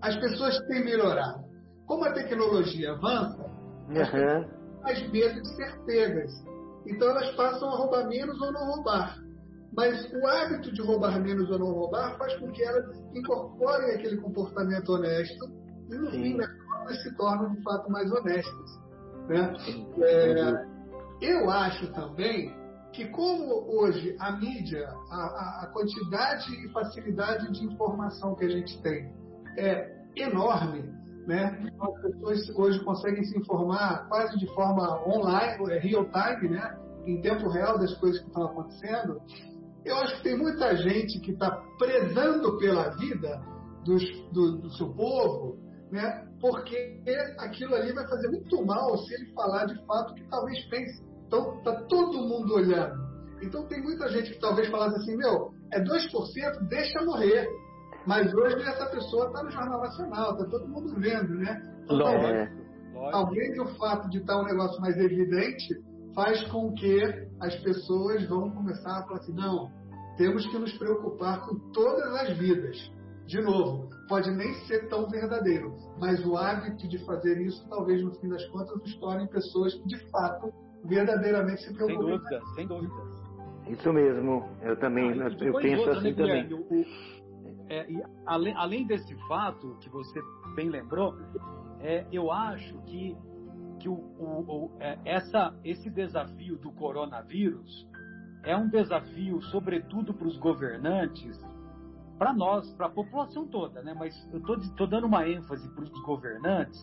as pessoas têm melhorado. Como a tecnologia avança, uhum. as medo de ser pegas. Então elas passam a roubar menos ou não roubar. Mas o hábito de roubar menos ou não roubar faz com que elas incorporem aquele comportamento honesto e no Sim. fim das contas se tornam de fato mais honestas. Né? É, eu acho também que como hoje a mídia, a, a, quantidade e facilidade de informação que a gente tem é enorme, né? As pessoas hoje conseguem se informar quase de forma online, é real time, né? Em tempo real das coisas que estão acontecendo. Eu acho que tem muita gente que está prezando pela vida dos, do, do seu povo, né? Porque aquilo ali vai fazer muito mal se ele falar de fato que talvez pense então, está todo mundo olhando. Então, tem muita gente que talvez falasse assim: meu, é 2%, deixa morrer. Mas hoje essa pessoa está no Jornal Nacional, está todo mundo vendo, né? Então, talvez, talvez o fato de estar tá um negócio mais evidente faz com que as pessoas vão começar a falar assim: não, temos que nos preocupar com todas as vidas. De novo, pode nem ser tão verdadeiro, mas o hábito de fazer isso, talvez no fim das contas, nos torne pessoas que de fato verdadeiramente se preocupam. Sem dúvida, sem dúvida. Isso mesmo, eu também, ah, eu penso outra, assim né, também. O, o, é, além, além, desse fato que você bem lembrou, é, eu acho que, que o, o, é, essa, esse desafio do coronavírus é um desafio, sobretudo para os governantes, para nós, para a população toda, né? mas eu estou dando uma ênfase para os governantes,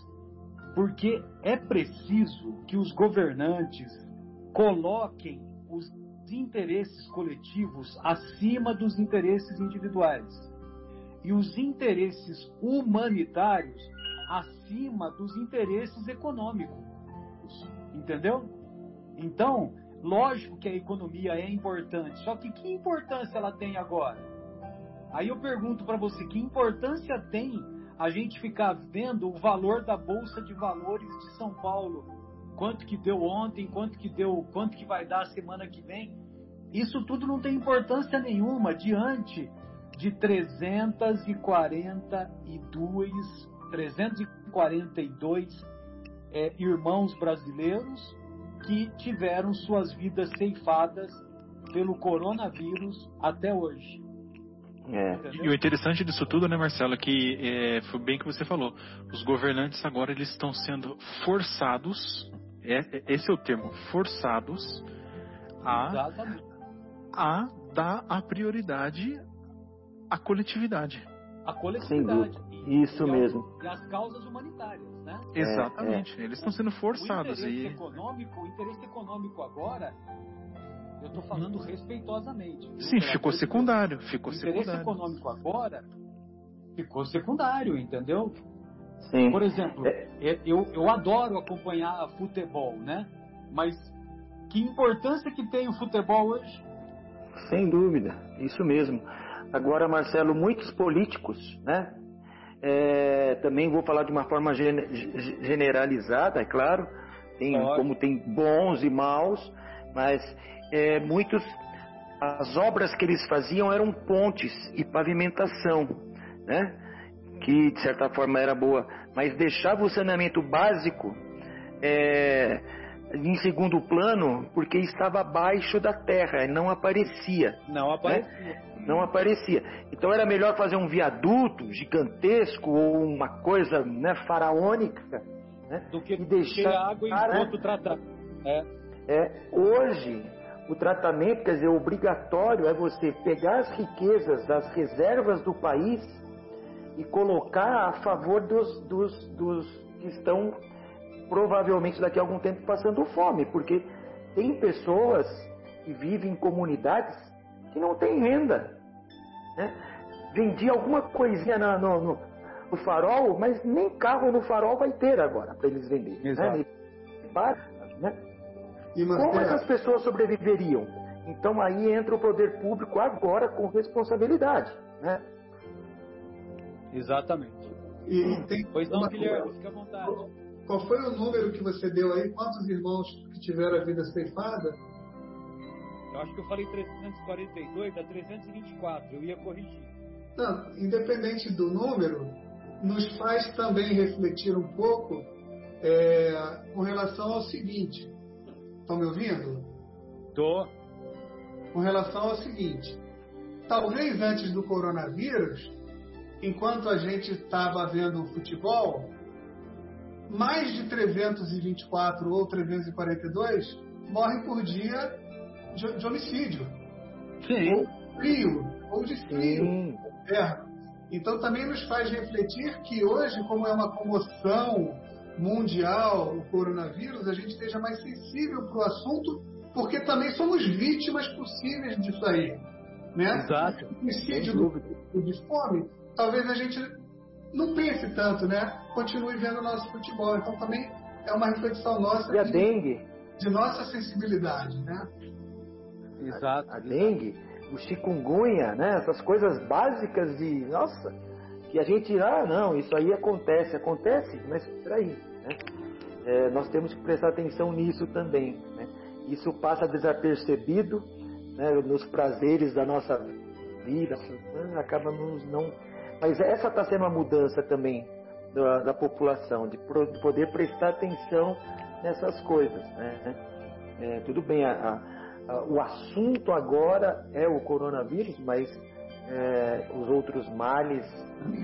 porque é preciso que os governantes coloquem os interesses coletivos acima dos interesses individuais e os interesses humanitários acima dos interesses econômicos. Entendeu? Então, lógico que a economia é importante, só que que importância ela tem agora? Aí eu pergunto para você, que importância tem a gente ficar vendo o valor da bolsa de valores de São Paulo? Quanto que deu ontem, quanto que deu, quanto que vai dar semana que vem? Isso tudo não tem importância nenhuma diante de 342, 342 é, irmãos brasileiros que tiveram suas vidas ceifadas pelo coronavírus até hoje. É. E o interessante disso tudo, né, Marcelo, é que é, foi bem que você falou. Os governantes agora eles estão sendo forçados, é, é esse é o termo, forçados a, a dar a prioridade à coletividade. A coletividade. Isso e, mesmo. E as causas humanitárias, né? Exatamente. É, é. Eles estão sendo forçados. O interesse, e... econômico, o interesse econômico agora, eu estou falando respeitosamente. Sim, ficou secundário. Ficou o secundário. interesse econômico agora ficou secundário, entendeu? Sim. Por exemplo, é. eu, eu adoro acompanhar futebol, né? Mas que importância que tem o futebol hoje? Sem dúvida, isso mesmo. Agora, Marcelo, muitos políticos, né? É, também vou falar de uma forma generalizada, é claro, tem, como tem bons e maus, mas é, muitos as obras que eles faziam eram pontes e pavimentação, né? Que de certa forma era boa, mas deixava o saneamento básico é, em segundo plano porque estava abaixo da terra, não aparecia. Não né? aparecia. Né? Não aparecia. Então era melhor fazer um viaduto gigantesco ou uma coisa né, faraônica né? do que e deixar água e esgoto né? É. é. Hoje o tratamento, quer dizer, obrigatório é você pegar as riquezas das reservas do país e colocar a favor dos, dos, dos que estão provavelmente daqui a algum tempo passando fome, porque tem pessoas que vivem em comunidades que não têm renda. Né? Vendia alguma coisinha no, no, no, farol, mas nem carro no farol vai ter agora para eles venderem. Né? Exato. Né? E Como essas pessoas sobreviveriam? Então aí entra o poder público agora com responsabilidade. Né? Exatamente. E tem pois não, Guilherme, fica à vontade. Qual foi o número que você deu aí? Quantos irmãos que tiveram a vida ceifada? Eu acho que eu falei 342, dá 324, eu ia corrigir. Não, independente do número, nos faz também refletir um pouco é, com relação ao seguinte. Estão me ouvindo? Tô. Com relação ao seguinte. Talvez antes do coronavírus, enquanto a gente estava vendo o futebol, mais de 324 ou 342 morrem por dia de, de homicídio. Sim. Ou frio, ou de frio. Terra. Então também nos faz refletir que hoje, como é uma comoção mundial o coronavírus, a gente esteja mais sensível para o assunto, porque também somos vítimas possíveis disso aí. Né? Exato. O homicídio do, de fome, talvez a gente não pense tanto, né? Continue vendo o nosso futebol. Então também é uma reflexão nossa. E a de, dengue? De nossa sensibilidade, né? Exato. A, a dengue, o chikungunya, né? Essas coisas básicas de, nossa, que a gente, ah, não, isso aí acontece, acontece, mas peraí, né? É, nós temos que prestar atenção nisso também, né? Isso passa desapercebido, né? Nos prazeres da nossa vida, né? acaba nos não mas essa está sendo uma mudança também da, da população, de, pro, de, poder prestar atenção nessas coisas. Né? É, tudo bem, a, a, o assunto agora é o coronavírus, mas é, os outros males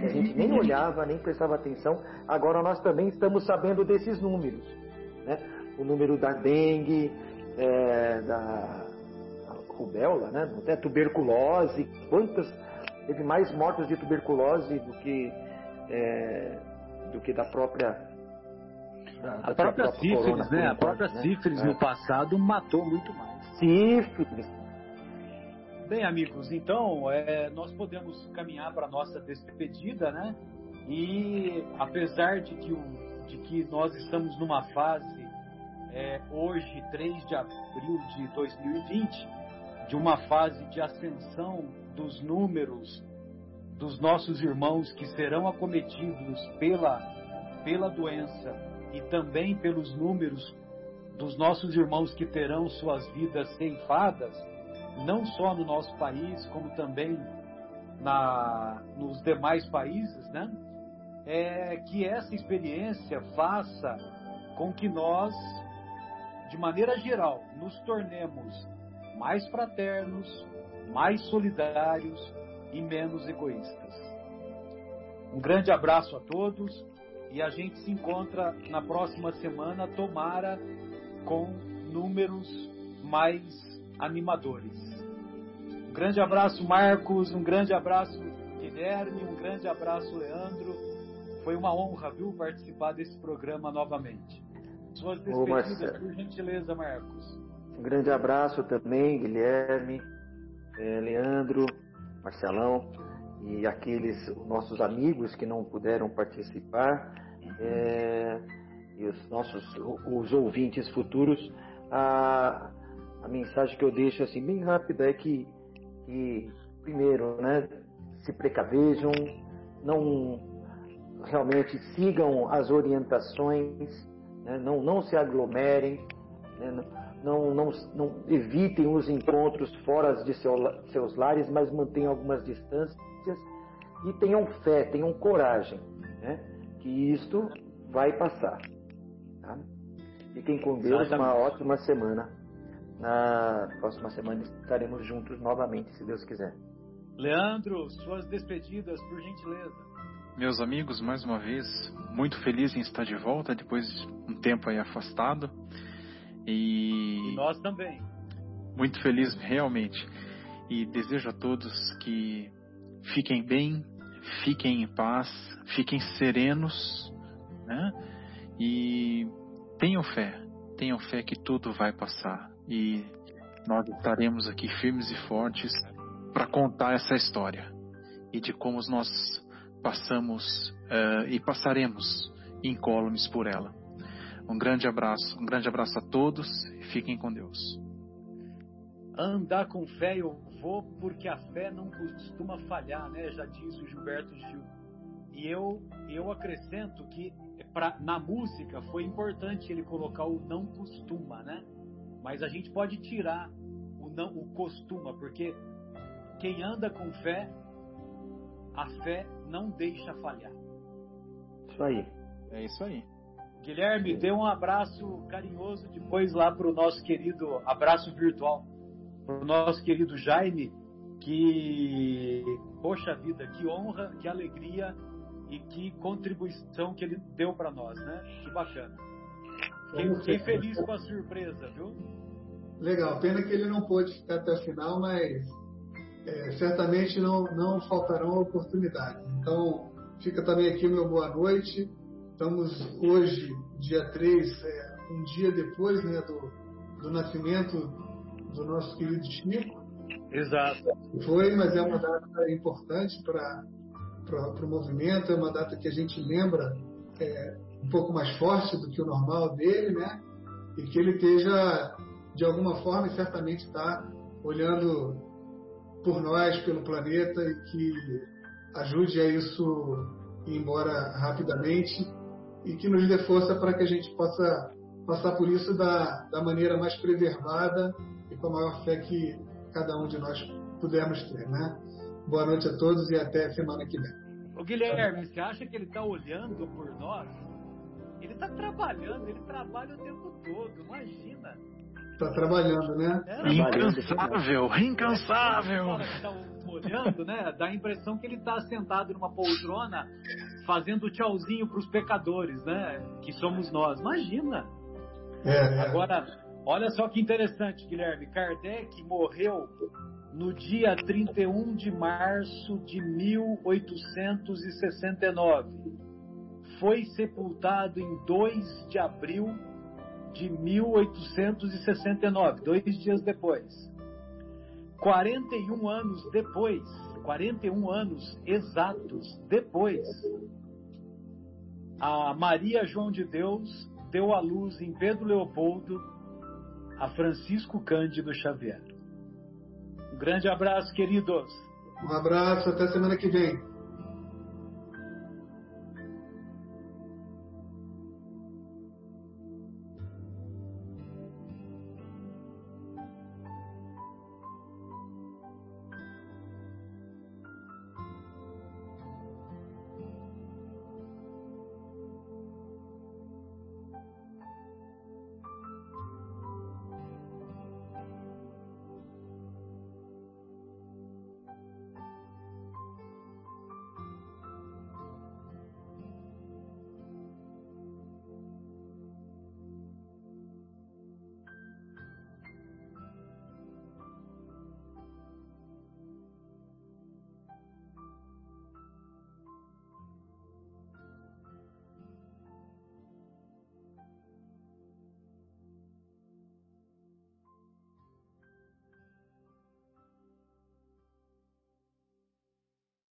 a gente nem olhava, nem prestava atenção. Agora nós também estamos sabendo desses números. Né? O número da dengue, é, da rubéola, né? até tuberculose, quantas teve mais mortos de tuberculose do que, é, do que da própria a própria sífilis, né? A própria né? sífilis né? no passado matou muito mais. Sífilis. Bem, amigos, então é, nós podemos caminhar para a nossa despedida, né? E apesar de que, o, de que nós estamos numa fase, é, hoje, 3 de abril de 2020, de uma fase de ascensão dos números dos nossos irmãos que serão acometidos pela, pela doença e também pelos números dos nossos irmãos que terão suas vidas ceifadas, não só no nosso país, como também na, nos demais países, né? É que essa experiência faça com que nós, de maneira geral, nos tornemos mais fraternos, mais solidários e menos egoístas. Um grande abraço a todos e a gente se encontra na próxima semana, tomara com números mais animadores. Um grande abraço, Marcos, um grande abraço, Guilherme, um grande abraço, Leandro. Foi uma honra, viu, participar desse programa novamente. Suas despedidas, por gentileza, Marcos. Um grande abraço também, Guilherme, eh, Leandro, Marcelão e aqueles nossos amigos que não puderam participar é, e os nossos os ouvintes futuros. A, a mensagem que eu deixo assim bem rápida é que, que primeiro, né, se precavejam, não realmente sigam as orientações, né, não, não se aglomerem, né, não, não, não evitem os encontros fora de seu, seus lares, mas mantenham algumas distâncias e tenham fé, tenham coragem, né? que isto vai passar. Tá? Fiquem com Deus, Exatamente. uma ótima semana. Na próxima semana estaremos juntos novamente, se Deus quiser. Leandro, suas despedidas, por gentileza. Meus amigos, mais uma vez, muito feliz em estar de volta depois de um tempo aí afastado. E, e nós também. Muito feliz realmente. E desejo a todos que fiquem bem, fiquem em paz, fiquem serenos, né? E tenham fé, tenham fé que tudo vai passar. E nós estaremos aqui firmes e fortes para contar essa história e de como nós passamos uh, e passaremos incólumes por ela. Um grande abraço, um grande abraço a todos e fiquem com Deus. Andar com fé eu vou porque a fé não costuma falhar, né? Já diz o Gilberto Gil. E eu eu acrescento que pra, na música foi importante ele colocar o não costuma, né? Mas a gente pode tirar o não o costuma, porque quem anda com fé, a fé não deixa falhar. Isso aí. É isso aí. Guilherme, dê um abraço carinhoso depois lá para o nosso querido abraço virtual, para o nosso querido Jaime, que, poxa vida, que honra, que alegria e que contribuição que ele deu para nós, né? Que bacana. Fiquei, feliz com a surpresa, viu? Legal, pena que ele não pôde ficar até o final, mas é, certamente não, não faltarão oportunidades. Então, fica também aqui meu boa noite Estamos hoje, dia 3, é, um dia depois né, do, do nascimento do nosso querido Chico. Exato. Foi, mas é uma data importante para o movimento, é uma data que a gente lembra é, um pouco mais forte do que o normal dele, né? E que ele esteja, de alguma forma, certamente está olhando por nós, pelo planeta, e que ajude a isso ir embora rapidamente e que nos dê força para que a gente possa passar por isso da, da maneira mais preservada e com a maior fé que cada um de nós pudermos ter, né? Boa noite a todos e até semana que vem. O Guilherme, você acha que ele está olhando por nós? Ele está trabalhando, ele trabalha o tempo todo, imagina. Está trabalhando, né? É, incansável, incansável. Tá olhando, né? Dá a impressão que ele está sentado numa poltrona fazendo tchauzinho para os pecadores, né? Que somos nós. Imagina. É, é. Agora, olha só que interessante, Guilherme. Kardec morreu no dia 31 de março de 1869. Foi sepultado em 2 de abril de 1869, dois dias depois. 41 anos depois, 41 anos exatos depois, a Maria João de Deus deu à luz em Pedro Leopoldo a Francisco Cândido Xavier. Um grande abraço, queridos. Um abraço, até semana que vem.